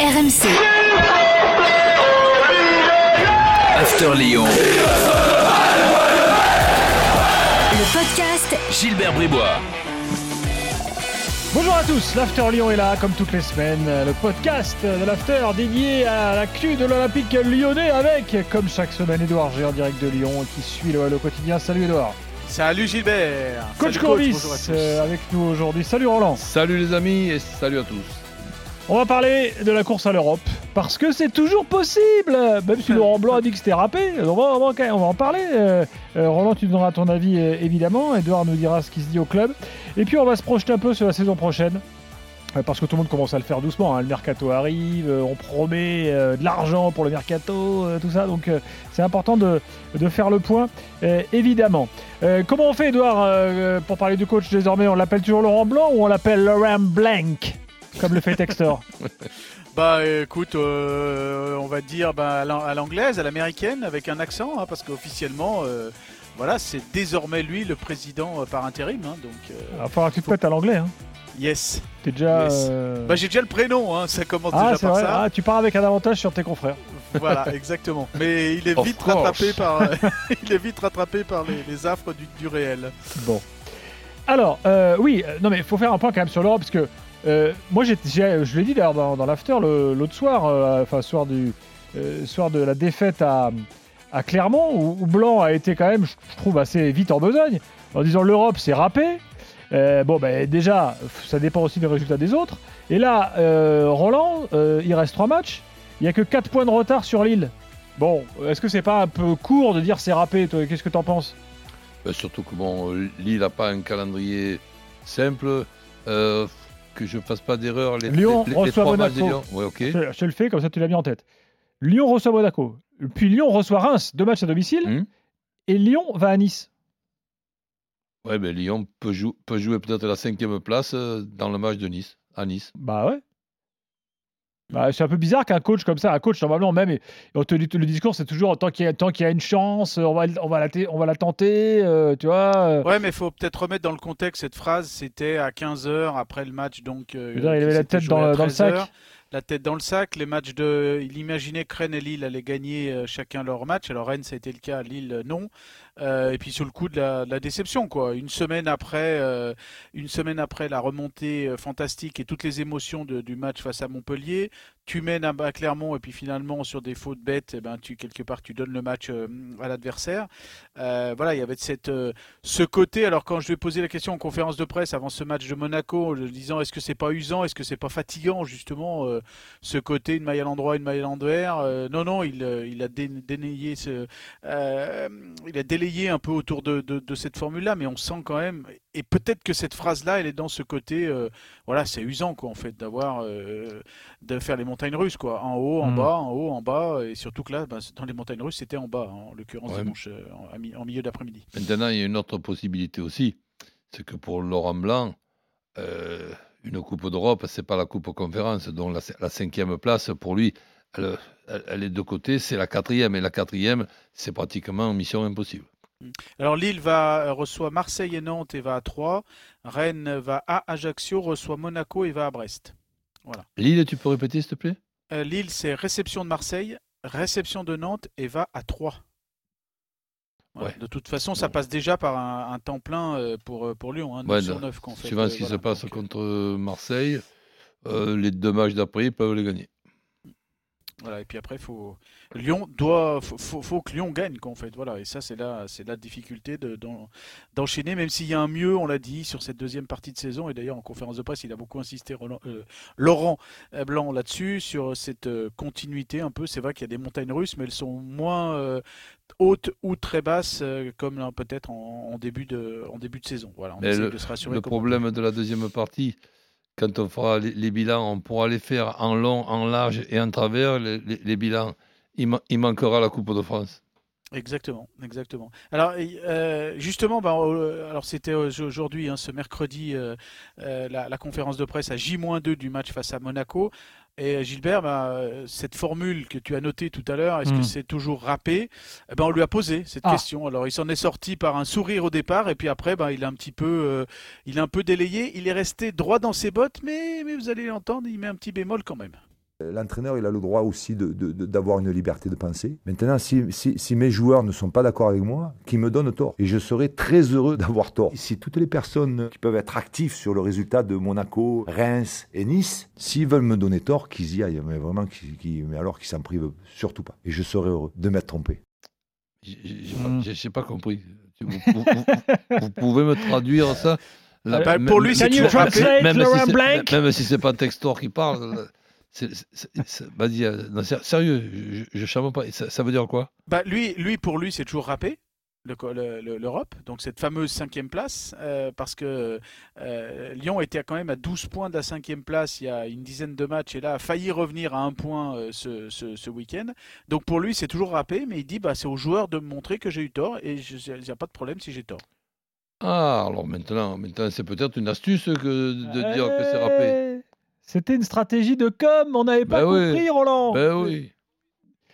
RMC. After Lyon. Le podcast Gilbert Bribois. Bonjour à tous, l'After Lyon est là, comme toutes les semaines, le podcast de l'After dédié à la l'actu de l'Olympique lyonnais avec, comme chaque semaine, Edouard G en direct de Lyon qui suit le, le quotidien. Salut Edouard. Salut Gilbert Coach tous. euh, avec nous aujourd'hui. Salut Roland. Salut les amis et salut à tous. On va parler de la course à l'Europe parce que c'est toujours possible, même si Laurent Blanc a dit que c'était râpé. On va, on va- en parler. Euh, euh, Roland, tu donneras ton avis euh, évidemment. Edouard nous dira ce qui se dit au club. Et puis on va se projeter un peu sur la saison prochaine. Parce que tout le monde commence à le faire doucement. hein. Le mercato arrive, on promet de l'argent pour le mercato, tout ça. Donc c'est important de, de faire le point, évidemment. Comment on fait, Edouard, pour parler du coach désormais? On l'appelle toujours Laurent Blanc ou on l'appelle Laurent Blank Comme le fait Textor. Bah écoute, euh, on va dire bah, à l'an- à l'anglaise, à l'américaine, avec un accent, hein, parce qu'officiellement, euh, voilà, c'est désormais lui le président euh, par intérim. hein, donc, euh, Il va falloir que tu te mettes à l'anglais. Hein. yes. T'es déjà. Yes. Bah j'ai déjà le prénom, hein, ça commence Ah, déjà par vrai. ça. Ah, tu pars avec un avantage sur tes confrères. Voilà, exactement. Mais il est vite rattrapé par, il est vite rattrapé par les, les affres du, du réel. Bon. Alors, euh, oui, non mais il faut faire un point quand même sur l'Europe parce que euh, moi, je l'ai dit d'ailleurs dans, l'after l'autre soir, euh, enfin soir euh, soir de la défaite à, Clermont où, Blanc a été quand même, je trouve, assez vite en besogne en disant l'Europe c'est râpé. Bon, ben déjà, ça dépend aussi des résultats des autres. Et là, Roland, il reste trois matchs. Il n'y a que 4 points de retard sur Lille. Bon, est-ce que c'est pas un peu court de dire c'est râpé Qu'est-ce que t'en penses? Ben, surtout que bon, Lille n'a pas un calendrier simple. Que je ne fasse pas d'erreur. Les, Lyon les, les reçoit trois matchs de Monaco. Lyon. Ouais, ok. Je, le fais, comme ça tu l'as mis en tête. Lyon reçoit Monaco. Puis Lyon reçoit Reims, deux matchs à domicile. Hmm. Et Lyon va à Nice. Ouais, ben, Lyon peut, jou- peut jouer peut-être la cinquième place euh, dans le match de Nice, à Nice. Bah ouais. Bah, c'est un peu bizarre qu'un coach comme ça, un coach normalement même, et te le discours c'est toujours tant qu'il y, a- tant qu'il y a une chance, on va, on va, la, t- on va la tenter, euh, tu vois. euh. Ouais, mais il faut peut-être remettre dans le contexte cette phrase. C'était à 15h après le match, donc. euh, dire, il avait la tête dans, le- dans le 13 heures. sac. La tête dans le sac. Les matchs de, il imaginait que Rennes et Lille allaient gagner euh, chacun leur match. Alors Rennes, ça a été le cas, Lille euh, non. Euh, et puis sous le coup de la, déception, quoi. Une semaine après, une semaine après la remontée fantastique et toutes les émotions du match face à Montpellier, tu mènes à, Clermont et puis finalement sur des fautes bêtes, eh ben tu quelque part tu donnes le match à l'adversaire. Voilà, il y avait cette, ce côté. Alors quand je lui ai posé la question en conférence de presse avant ce match de Monaco, en disant est-ce que c'est pas usant, est-ce que c'est pas fatigant justement euh, ce côté une maille à l'endroit, une maille à l'envers. Euh, non, non, il, euh, il a dé- dénayé ce, euh, il a délayé un peu autour de, de- de cette formule-là, mais on sent quand même, et peut-être que cette phrase-là, elle est dans ce côté, voilà, c'est usant quoi en fait d'avoir, de faire les montagnes russes quoi, en haut, en Mm. bas, en haut, en bas, et surtout que là, bah, dans les montagnes russes, c'était en bas, hein, en l'occurrence Ouais. dimanche, en, milieu d'après-midi. Maintenant, il y a une autre possibilité aussi. C'est que pour Laurent Blanc, euh, une Coupe d'Europe, c'est pas la Coupe Conférence. Donc la, la cinquième place, pour lui, elle, elle- elle est de côté, c'est la quatrième. Et la quatrième, c'est pratiquement mission impossible. Alors Lille va euh, reçoit Marseille et Nantes et va à Troyes. Rennes va à Ajaccio, reçoit Monaco et va à Brest. Lille, tu peux répéter, s'il te plaît? Euh, Lille, c'est réception de Marseille, réception de Nantes et va à Troyes. Ouais. De toute façon, ça passe déjà par un, un temps plein euh, pour, euh, pour Lyon, hein, 9 Ouais, sur de- 9 qu'en fait. Suivant euh, ce qui voilà. se passe Donc, euh, contre Marseille, euh, les deux matchs d'après, ils peuvent les gagner. Voilà, et puis après, faut Lyon doit, faut, faut, faut que Lyon gagne, quoi, en fait. Voilà, et ça, c'est la, c'est la difficulté de, d'en- d'enchaîner, même s'il y a un mieux, on l'a dit, sur cette deuxième partie de saison. Et d'ailleurs, en conférence de presse, il a beaucoup insisté, Roland- euh, Laurent Blanc, là-dessus, sur cette euh, continuité un peu. C'est vrai qu'il y a des montagnes russes, mais elles sont moins euh, hautes ou très basses, comme peut-être en, en début de, en début de saison. Voilà, on Mais essaie le- de se rassurer. Le comme on problème de la deuxième partie, quand on fera les, bilans, on pourra les faire en long, en large et en travers. Les, bilans, il, ma- il manquera la Coupe de France. Exactement, exactement. Alors euh, justement, euh, alors c'était aujourd'hui, hein, ce mercredi, euh, euh, la, la conférence de presse à J-2 du match face à Monaco. Et euh, Gilbert, bah, euh, cette formule que tu as notée tout à l'heure, est-ce que c'est toujours râpé Eh ben, On lui a posé cette Ah. question. Alors il s'en est sorti par un sourire au départ, et puis après, bah, il a un petit peu, euh, il a un peu délayé. Il est resté droit dans ses bottes, mais, mais vous allez l'entendre, il met un petit bémol quand même. L'entraîneur, il a le droit aussi d'avoir de, une liberté de penser. Maintenant, si, si, mes joueurs ne sont pas d'accord avec moi, qu'ils me donnent tort. Et je serai très heureux d'avoir tort. Si toutes les personnes qui peuvent être actives sur le résultat de Monaco, Reims et Nice, s'ils veulent me donner tort, qu'ils y aillent. Mais vraiment, qui, mais alors qu'ils s'en privent surtout pas. Et je serai heureux de m'être trompé. J'ai n'ai pas compris. Vous, pouvez me traduire ça? Euh, bah, Pour lui, c'est même, même, si même si c'est pas Textor qui parle. Vas-y, euh, sérieux, je, ne pas. Ça, veut dire quoi? Bah, lui, lui, pour lui, c'est toujours râpé l'Europe, donc cette fameuse cinquième place, euh, parce que euh, Lyon était quand même à 12 points de la cinquième place il y a une dizaine de matchs et là a failli revenir à un point euh, ce, ce, week-end. Donc pour lui c'est toujours râpé, mais il dit bah, c'est aux joueurs de me montrer que j'ai eu tort et il n'y a pas de problème si j'ai tort. Ah alors maintenant, maintenant c'est peut-être une astuce que de dire que c'est râpé. C'était une stratégie de com, on n'avait pas ben compris Roland. Ben oui.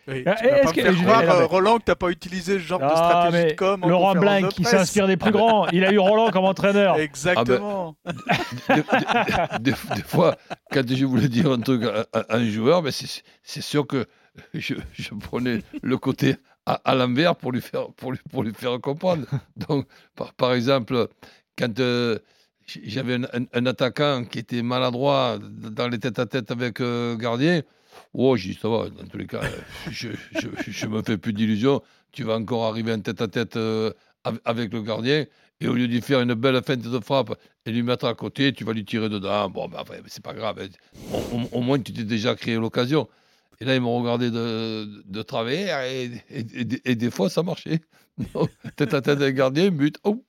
Oui, euh, Est-ce que je croire, euh, Roland que t'as pas utilisé ce genre de stratégie de com Laurent Blanc qui s'inspire des plus grands, il a eu Roland comme entraîneur. Exactement. Ah ben, des, fois, quand je voulais dire un truc à, un joueur, mais ben, c'est sûr que je, je, prenais le côté à, l'envers pour lui faire pour lui, pour lui faire comprendre. Donc, par, par exemple, quand euh, j'avais un, attaquant qui était maladroit dans les tête-à-tête avec gardien. Oh, j'ai dit, ça va, dans tous les cas, je ne me fais plus d'illusions. Tu vas encore arriver en tête-à-tête euh, avec le gardien. Et au lieu d'y faire une belle feinte de frappe et lui mettre à côté, tu vas lui tirer dedans. Bon, ben, c'est pas grave. Au, moins, tu t'es déjà créé l'occasion. Et là, ils m'ont regardé de, de travers et, et, des fois, ça marchait. tête à tête avec le gardien, but. Oh,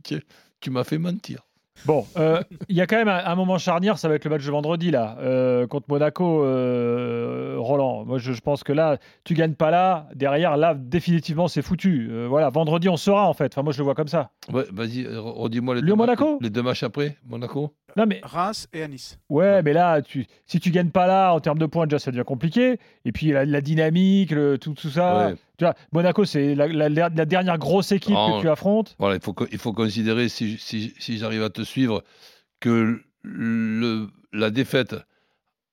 tu m'as fait mentir. Bon, euh, il y a quand même un, moment charnière, ça va être le match de vendredi là, euh, contre Monaco, euh, Roland. Moi, je, pense que là, tu gagnes pas là, derrière, là, définitivement, c'est foutu. voilà, vendredi, on sera en fait. Enfin, moi, je le vois comme ça. Ouais, vas-y, redis-moi les, deux Monaco les deux matchs après, Monaco. Non, mais... Reims et à Nice. Ouais, mais là, tu... si tu gagnes pas là, en termes de points, déjà, ça devient compliqué. Et puis, la, dynamique, tout, tout ça. Tu vois, Monaco, c'est la, dernière grosse équipe que tu affrontes. Voilà, il faut, il faut considérer, si, si, si j'arrive à te suivre, que le, la défaite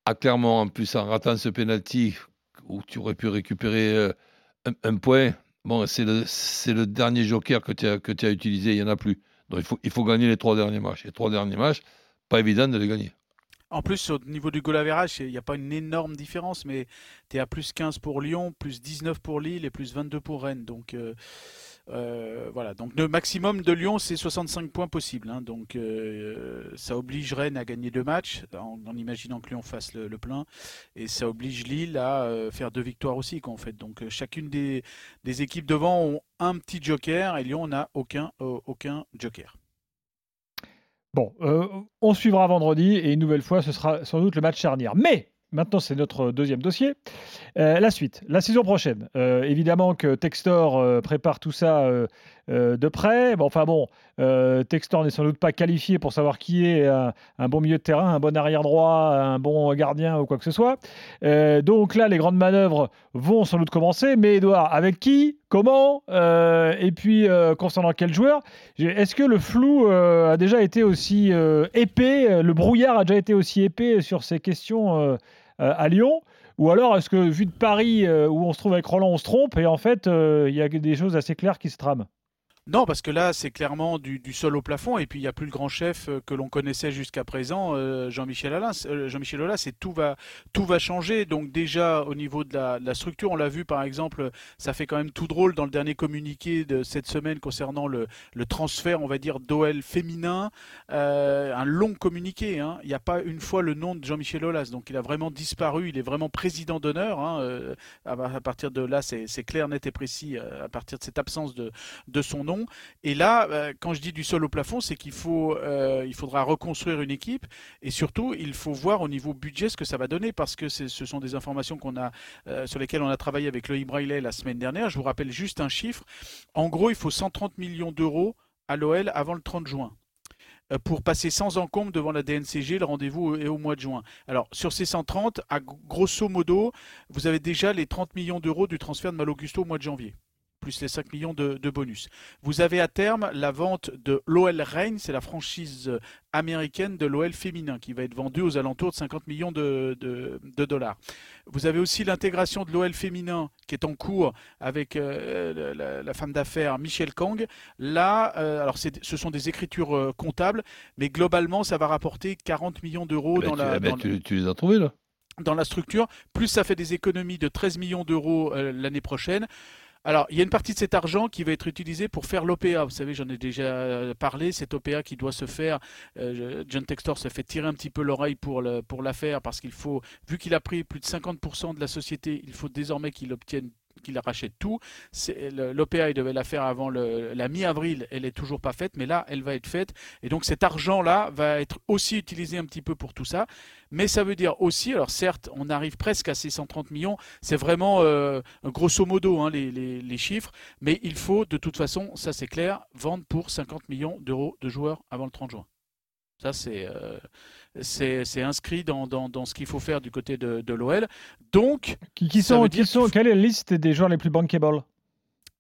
a clairement, en plus, en ratant ce penalty, où tu aurais pu récupérer euh, un, point, bon, c'est le, le dernier joker que tu as, que tu as utilisé, il n'y en a plus. Donc, il faut, il faut gagner les trois derniers matchs. Les trois derniers matchs, pas évident de les gagner. En plus, au niveau du goal average, il n'y a pas une énorme différence, mais tu es à plus 15 pour Lyon, plus 19 pour Lille et plus 22 pour Rennes. Donc euh, euh, voilà, donc le maximum de Lyon, c'est 65 points possibles. Hein. donc euh, ça oblige Rennes à gagner deux matchs, en, imaginant que Lyon fasse le, plein, et ça oblige Lille à faire deux victoires aussi, en fait. Donc chacune des, équipes devant ont un petit joker, et Lyon n'a aucun joker. Bon, euh, on suivra vendredi et une nouvelle fois, ce sera sans doute le match charnière. Mais maintenant, c'est notre deuxième dossier. Euh, la suite, la saison prochaine. Euh, évidemment que Textor prépare tout ça de près. Bon, enfin bon, Textor n'est sans doute pas qualifié pour savoir qui est un, bon milieu de terrain, un bon arrière droit, un bon gardien ou quoi que ce soit. donc là, les grandes manœuvres vont sans doute commencer. Mais Edouard, avec qui? Comment? Euh, Et puis, euh, concernant quel joueur? Est-ce que le flou euh, a déjà été aussi épais? Le brouillard a déjà été aussi épais sur ces questions à Lyon? Ou alors, est-ce que, vu de Paris, où on se trouve avec Roland, on se trompe et en fait, il y a des choses assez claires qui se trament? Non, parce que là, c'est clairement du, sol au plafond, et puis il n'y a plus le grand chef euh, que l'on connaissait jusqu'à présent, euh, Jean-Michel Aulas. Euh, Jean-Michel Aulas, et tout va, tout va changer. Donc déjà, au niveau de la, structure, on l'a vu par exemple, ça fait quand même tout drôle dans le dernier communiqué de cette semaine concernant le, transfert, on va dire, d'OL féminin, un long communiqué. Hein. Il n'y a pas une fois le nom de Jean-Michel Aulas, donc il a vraiment disparu, il est vraiment président d'honneur. Hein. À, partir de là, c'est clair, net et précis, à partir de cette absence de, de son nom. Et là, euh, quand je dis du sol au plafond, c'est qu'il euh, faudra reconstruire une équipe et surtout, il faut voir au niveau budget ce que ça va donner parce que ce sont des informations qu'on euh, sur lesquelles on a travaillé avec Loïc Braillet la semaine dernière. Je vous rappelle juste un chiffre. En gros, il faut 130 millions d'euros à l'OL avant le 30 juin pour passer sans encombre devant la DNCG. Le rendez-vous est au mois de juin. Alors, sur ces 130, à grosso modo, vous avez déjà les 30 millions d'euros du transfert de Malo au mois de janvier plus les 5 millions de, de bonus. Vous avez à terme la vente de l'OL Reign, c'est la franchise américaine de l'OL féminin qui va être vendue aux alentours de 50 millions de, de- de dollars. Vous avez aussi l'intégration de l'OL féminin qui est en cours avec euh, la, la femme d'affaires Michel Kang. Là, euh, alors ce sont des écritures euh, comptables, mais globalement, ça va rapporter 40 millions d'euros dans tu, la, dans- tu- tu les as trouvés là dans la structure, plus ça fait des économies de 13 millions d'euros euh, l'année prochaine. Alors, il y a une partie de cet argent qui va être utilisé pour faire l'OPA. Vous savez, j'en ai déjà euh, parlé, cette OPA qui doit se faire. euh, John Textor se fait tirer un petit peu l'oreille pour, le, pour la faire parce qu'il faut, vu qu'il a pris plus de 50% de la société, il faut désormais qu'il obtienne qu'il rachète tout. L'OPA, il devait la faire avant la mi-avril, elle est toujours pas faite, mais là, elle va être faite. Et donc cet argent-là va être aussi utilisé un petit peu pour tout ça. Mais ça veut dire aussi, alors certes, on arrive presque à ces 130 millions, c'est vraiment euh, grosso modo hein, les chiffres, mais il faut de toute façon, ça c'est clair, vendre pour 50 millions d'euros de joueurs avant le 30 juin. Ça, c'est euh, inscrit dans, dans- dans ce qu'il faut faire du côté de, de l'OL. Donc, Qui, sont, qui quelle est la liste des joueurs les plus bankable?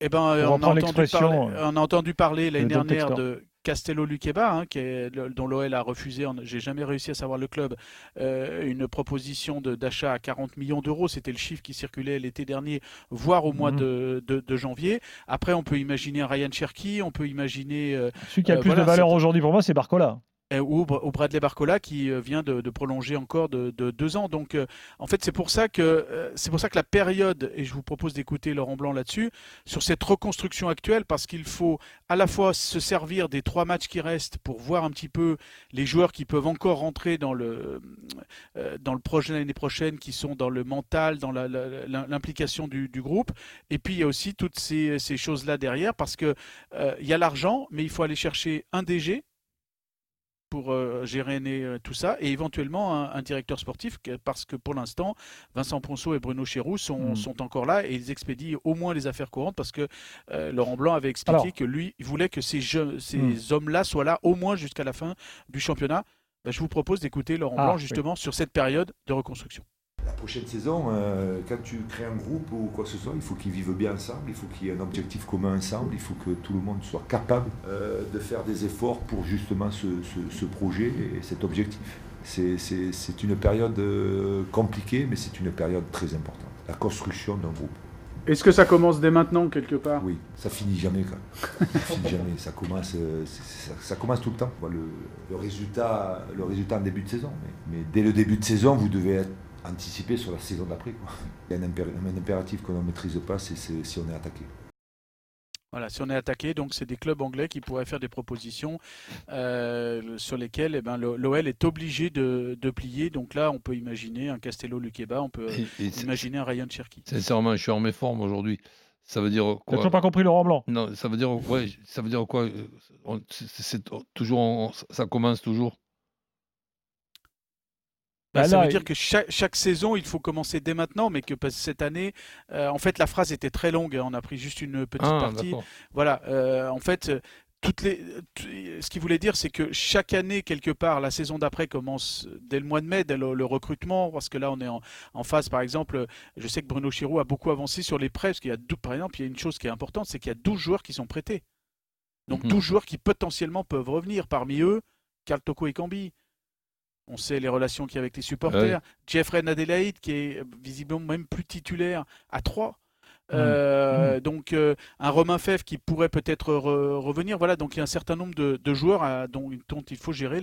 Eh ben, euh, Pour on, a entendu parler, euh, on a entendu parler l'année dernière Textor. de Castello Luqueba, hein, qui est, le- dont l'OL a refusé, on- j'ai jamais réussi à savoir le club, euh, une proposition d'achat à 40 millions d'euros. C'était le chiffre qui circulait l'été dernier, voire au mois Mhm. de, de- de janvier. Après, on peut imaginer Ryan Cherky, on peut imaginer euh, Celui qui a le Euh, plus voilà, de valeur aujourd'hui pour moi, c'est Barcola. Ou, ou Bradley Barcola qui euh, vient de, de prolonger encore de, de deux ans. Donc, euh, en fait, c'est pour ça que euh, c'est pour ça que la période, et je vous propose d'écouter Laurent Blanc là-dessus, sur cette reconstruction actuelle, parce qu'il faut à la fois se servir des trois matchs qui restent pour voir un petit peu les joueurs qui peuvent encore rentrer dans le euh, dans le projet l'année prochaine, qui sont dans le mental, dans l'implication du, du groupe. Et puis il y a aussi toutes ces, ces choses-là derrière, parce que euh, il y a l'argent, mais il faut aller chercher un DG pour euh, gérer euh, tout ça et éventuellement un, un directeur sportif parce que pour l'instant Vincent Ponceau et Bruno Chéroux sont, Mm. sont encore là et ils expédient au moins les affaires courantes parce que euh, Laurent Blanc avait expliqué Alors. que lui il voulait que ces, jeux- ces Mm. hommes-là soient là au moins jusqu'à la fin du championnat. Ben, je vous propose d'écouter Laurent Ah, Blanc oui. justement sur cette période de reconstruction. La prochaine saison, euh, quand tu crées un groupe ou quoi que ce soit, il faut qu'ils vivent bien ensemble, il faut qu'il y ait un objectif commun ensemble, il faut que tout le monde soit capable euh, de faire des efforts pour justement ce, ce- ce projet et cet objectif. C'est- une période euh, compliquée, mais c'est une période très importante. La construction d'un groupe. Est-ce que ça commence dès maintenant, quelque part? Oui, ça finit jamais quand. Ça finit jamais. Ça commence, ça, ça commence tout le temps. Le résultat, le résultat en début de saison. Mais, mais dès le début de saison, vous devez être anticipé sur la saison d'après. quoi. Il y a un, impér- un impératif qu'on ne maîtrise pas, c'est si on est attaqué. Voilà, si on est attaqué, donc c'est des clubs anglais qui pourraient faire des propositions euh, sur lesquelles eh ben, l'OL est obligé de, de plier. Donc là, on peut imaginer un Castello Luqueba, on peut Et- et c'est- imaginer un Ryan Cherky. Sincèrement, je suis en méforme aujourd'hui. Ça veut dire T'as quoi toujours pas compris Laurent Blanc? Non, ça veut dire ouais, ça veut dire quoi? Euh, on- toujours on- ça commence toujours? Bah, ça veut dire que chaque, chaque saison, il faut commencer dès maintenant, mais que cette année, euh, en fait, la phrase était très longue. hein, on a pris juste une petite Ah, partie. Voilà, euh, en fait, toutes les, t- ce qu'il voulait dire, c'est que chaque année, quelque part, la saison d'après commence dès le mois de mai, dès le, le recrutement, parce que là, on est en, en phase, par exemple, je sais que Bruno Chirou a beaucoup avancé sur les prêts, parce qu'il y a, par exemple, il y a une chose qui est importante, c'est qu'il y a 12 joueurs qui sont prêtés. Donc Mhm. 12 joueurs qui potentiellement peuvent revenir. Parmi eux, Karl Toko et Cambi. On sait les relations qu'il y a avec les supporters. Jeffrey Adelaide, qui est visiblement même plus titulaire à 3. Euh, Donc euh, un Romain Fèvre qui pourrait peut-être re- revenir. Voilà, donc il y a un certain nombre de, de joueurs à- dont, dont il faut gérer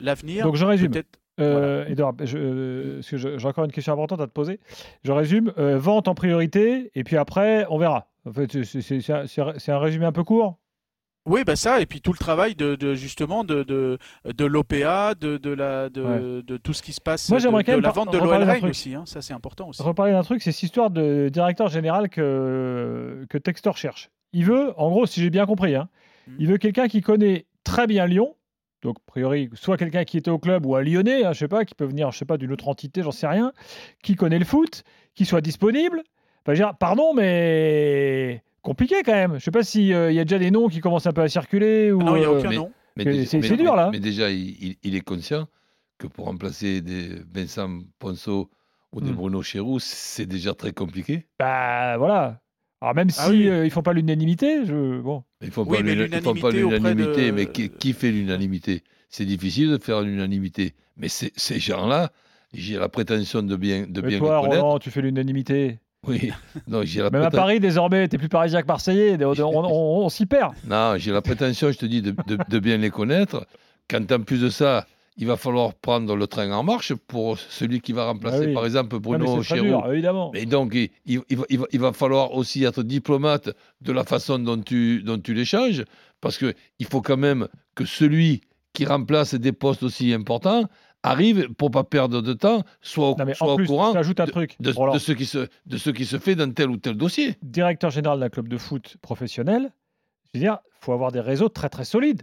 l'avenir. Donc je résume. Euh, Edouard, je- euh, parce que je- j'ai encore une question importante à te poser. Je résume. euh, vente en priorité, et puis après, on verra. En fait, un, c'est un résumé un peu court. Oui, bah ça, et puis tout le travail de, de- justement de, de, de l'OPA, de, de, la, de, de tout ce qui se passe, Moi, j'aimerais de, quand même la vente de l'OL aussi, hein, ça c'est important aussi. Reparler d'un truc, c'est cette histoire de directeur général que, que Textor cherche. Il veut, en gros, si j'ai bien compris, hein, Mhm. il veut quelqu'un qui connaît très bien Lyon. Donc, a priori, soit quelqu'un qui était au club ou un Lyonnais, hein, je sais pas, qui peut venir, je sais pas, d'une autre entité, j'en sais rien, qui connaît le foot, qui soit disponible. Enfin, je veux dire, pardon, mais compliqué quand même. Je sais pas s'il y a déjà des noms qui commencent un peu à circuler ou. Ah non, il n'y a euh, aucun mais- nom. Mais c'est- mais- dur, là. Mais déjà, il, il- il est conscient que pour remplacer des Vincent Ponceau ou des Hmm. Bruno Chéroux, c'est déjà très compliqué. Bah voilà. Alors même si Ah oui. euh, ils font pas l'unanimité, je bon. Ils font Oui, pas mais l'una- ils font pas l'unanimité de- mais qui, qui fait l'unanimité? C'est difficile de faire l'unanimité. Mais ces ces gens-là, j'ai la prétention de bien, de Mais bien toi, les connaître. Roland, tu fais l'unanimité? Oui, non, j'ai la, Même à Paris, désormais, t'es plus parisien que marseillais. On, on- on- on s'y perd. non, j'ai la prétention, je te dis, de, de- de bien les connaître. Quand en plus de ça, il va falloir prendre le train en marche pour celui qui va remplacer, Ah oui. par exemple, Non, Bruno c'est très Chéreau. dur, évidemment. Et donc, il, il- il va, il va- il va falloir aussi être diplomate de la façon dont tu, dont tu l'échanges, parce qu'il faut quand même que celui qui remplace des postes aussi importants arrive, pour pas perdre de temps, soit au, Non, soit au courant un de, truc. de- ce qui se, de ce qui se fait dans tel ou tel dossier. directeur général d'un club de foot professionnel, je veux dire, faut avoir des réseaux très très solides.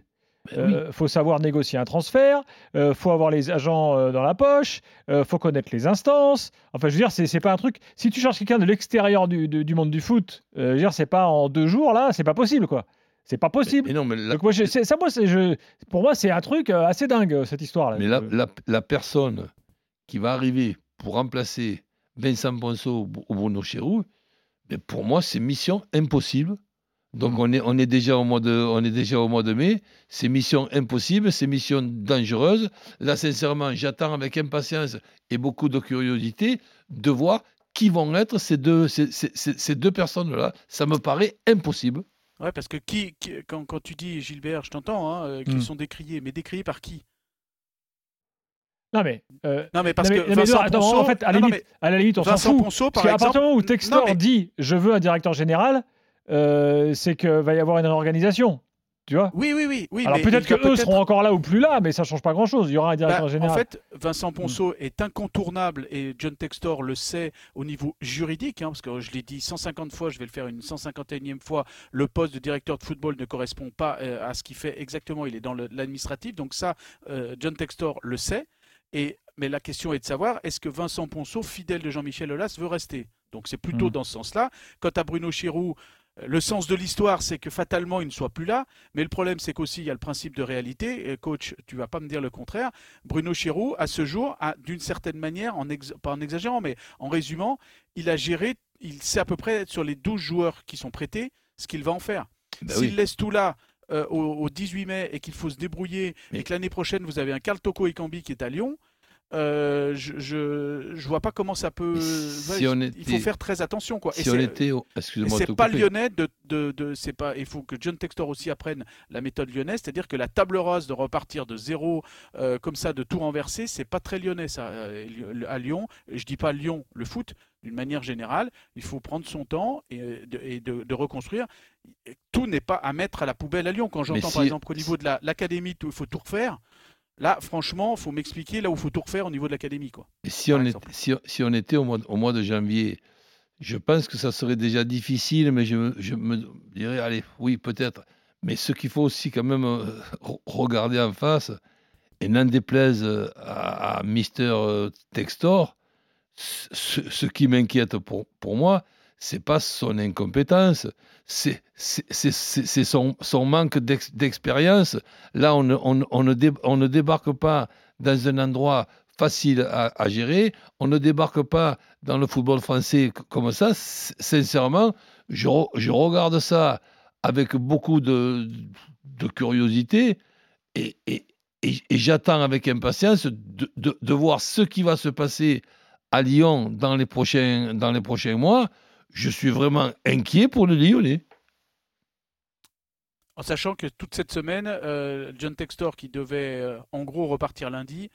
Ben oui. Euh, faut savoir négocier un transfert, euh, faut avoir les agents euh, dans la poche, euh, faut connaître les instances. Enfin, je veux dire, c'est pas un truc. Si tu cherches quelqu'un de l'extérieur du, du- du monde du foot, je veux dire, c'est pas en deux jours là, c'est pas possible quoi. C'est pas possible. Mais non, mais la, Donc moi, je- ça, moi, c'est- je, pour moi, c'est un truc euh, assez dingue cette histoire là. mais la, la- la personne qui va arriver pour remplacer Vincent Ponceau ou Bruno Chéroux, ben pour moi, c'est mission impossible. Donc Mm. on, est, on, est déjà au mois de, on est déjà au mois de mai. C'est mission impossible, c'est mission dangereuse. Là, sincèrement, j'attends avec impatience et beaucoup de curiosité de voir qui vont être ces deux, ces, ces- ces- ces deux personnes-là. Ça me paraît impossible. Ouais, parce que qui, qui- quand, quand tu dis Gilbert, je t'entends, hein, euh, qu'ils Hmm. sont décriés, mais décriés par qui? Non mais, euh, Non, mais parce non, mais- que non, en fait, à non, limite, à la limite, on s'en fout. Ponceau, par Parce qu'à exemple. partir du moment où Textor mais- dit je veux un directeur général, euh, c'est qu'il va y avoir une réorganisation. Tu vois Oui, oui, oui. oui Alors peut-être que eux seront encore là ou plus là, mais ça change pas grand-chose. Il y aura un directeur Bah, général. En fait, Vincent Ponceau est incontournable et John Textor le sait au niveau juridique, hein, parce que je l'ai dit 150 fois, je vais le faire une 151e fois, le poste de directeur de football ne correspond pas euh, à ce qu'il fait exactement, il est dans l'administratif, donc ça, euh, John Textor le sait. Et, mais la question est de savoir, est-ce que Vincent Ponceau, fidèle de Jean-Michel Aulas, veut rester? Donc c'est plutôt Mm. dans ce sens-là. Quant à Bruno Chirou, le sens de l'histoire, c'est que fatalement, il ne soit plus là. Mais le problème, c'est qu'aussi, il y a le principe de réalité. Et coach, tu vas pas me dire le contraire. Bruno Chirou, à ce jour, d'une certaine manière, en ex- pas en exagérant, mais en résumant, il a géré, il sait à peu près sur les 12 joueurs qui sont prêtés ce qu'il va en faire. Ben S'il oui. laisse tout là euh, au, au 18 mai et qu'il faut se débrouiller Mais- et que l'année prochaine, vous avez un Carl Toko Ekambi qui est à Lyon, euh, je, je, je vois pas comment ça peut. Mais si Ouais, on Il faut faire très attention. Quoi. Et Si on c'est- était, et excusez-moi, c'est pas couper. lyonnais de, de, de- c'est pas il faut que John Textor aussi apprenne la méthode lyonnaise c'est-à-dire que la table rase de repartir de zéro euh, comme ça de tout renverser c'est pas très lyonnais ça Euh, à Lyon je dis pas Lyon le foot d'une manière générale il faut prendre son temps et, de, et de- de reconstruire tout n'est pas à mettre à la poubelle à Lyon quand j'entends par exemple qu'au niveau de la- l'académie il faut tout refaire là franchement faut m'expliquer là où il faut tout refaire au niveau de l'académie quoi Et si on, exemple. si, si on était au mois, de- au mois de janvier, je pense que ça serait déjà difficile, mais je, me- je me dirais, allez, oui, peut-être. Mais ce qu'il faut aussi quand même euh, re- regarder en face, et n'en déplaise euh, à, à Mister euh, Textor, ce, ce qui m'inquiète pour, pour moi, c'est pas son incompétence, c'est son, son manque d'ex- d'expérience. Là, on on, on ne dé- on ne débarque pas dans un endroit facile à, à gérer. On ne débarque pas dans le football français comme ça. Sincèrement, je, je regarde ça avec beaucoup de, de curiosité et, et- et- et j'attends avec impatience de, de- de voir ce qui va se passer à Lyon dans les prochains, dans les prochains mois. Je suis vraiment inquiet pour le Lyonnais. En sachant que toute cette semaine, euh, John Textor, qui devait euh, en gros repartir lundi,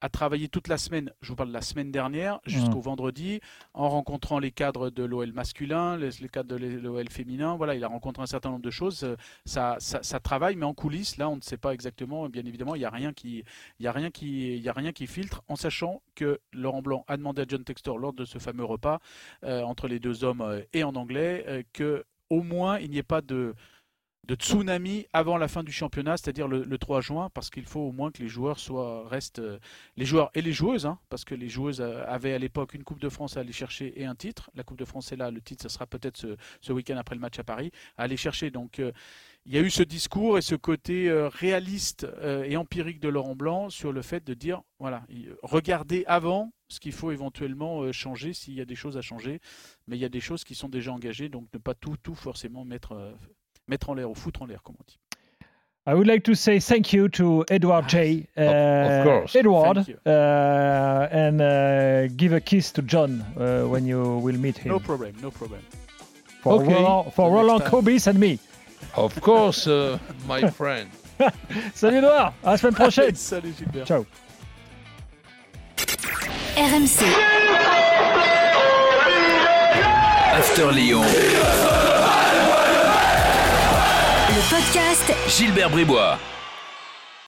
a travaillé toute la semaine, je vous parle de la semaine dernière, jusqu'au vendredi, en rencontrant les cadres de l'OL masculin, les, les cadres de l'OL féminin. Voilà, il a rencontré un certain nombre de choses. Euh, Ça, ça, ça travaille, mais en coulisses, là, on ne sait pas exactement. Bien évidemment, il n'y a rien qui, il y a rien qui, il y a rien qui filtre, en sachant que Laurent Blanc a demandé à John Textor lors de ce fameux repas euh, entre les deux hommes euh, et en anglais euh, que au moins il n'y ait pas de de tsunami avant la fin du championnat, c'est-à-dire le, le 3 juin, parce qu'il faut au moins que les joueurs soient restent euh, les joueurs et les joueuses, hein, parce que les joueuses euh, avaient à l'époque une Coupe de France à aller chercher et un titre. La Coupe de France est là, le titre, ce sera peut-être ce, ce week-end après le match à Paris, à aller chercher. Donc euh, il y a eu ce discours et ce côté réaliste et empirique de Laurent Blanc sur le fait de dire voilà, il- regardez avant ce qu'il faut éventuellement changer s'il y a des choses à changer. Mais il y a des choses qui sont déjà engagées, donc ne pas tout, tout forcément mettre, mettre en l'air ou foutre en l'air, comme on dit. I would like to say thank you to Edward J. Of- of course. Edward, Thank you. uh, and uh, give a kiss to John uh, when you will meet him. No problem, no problem. for Okay. Roland, for Roland. Kobis and me. Of course, uh, my friend. Salut Edouard, à la semaine prochaine. Salut Gilbert. Ciao. RMC, After Lyon. Gilbert Bribois.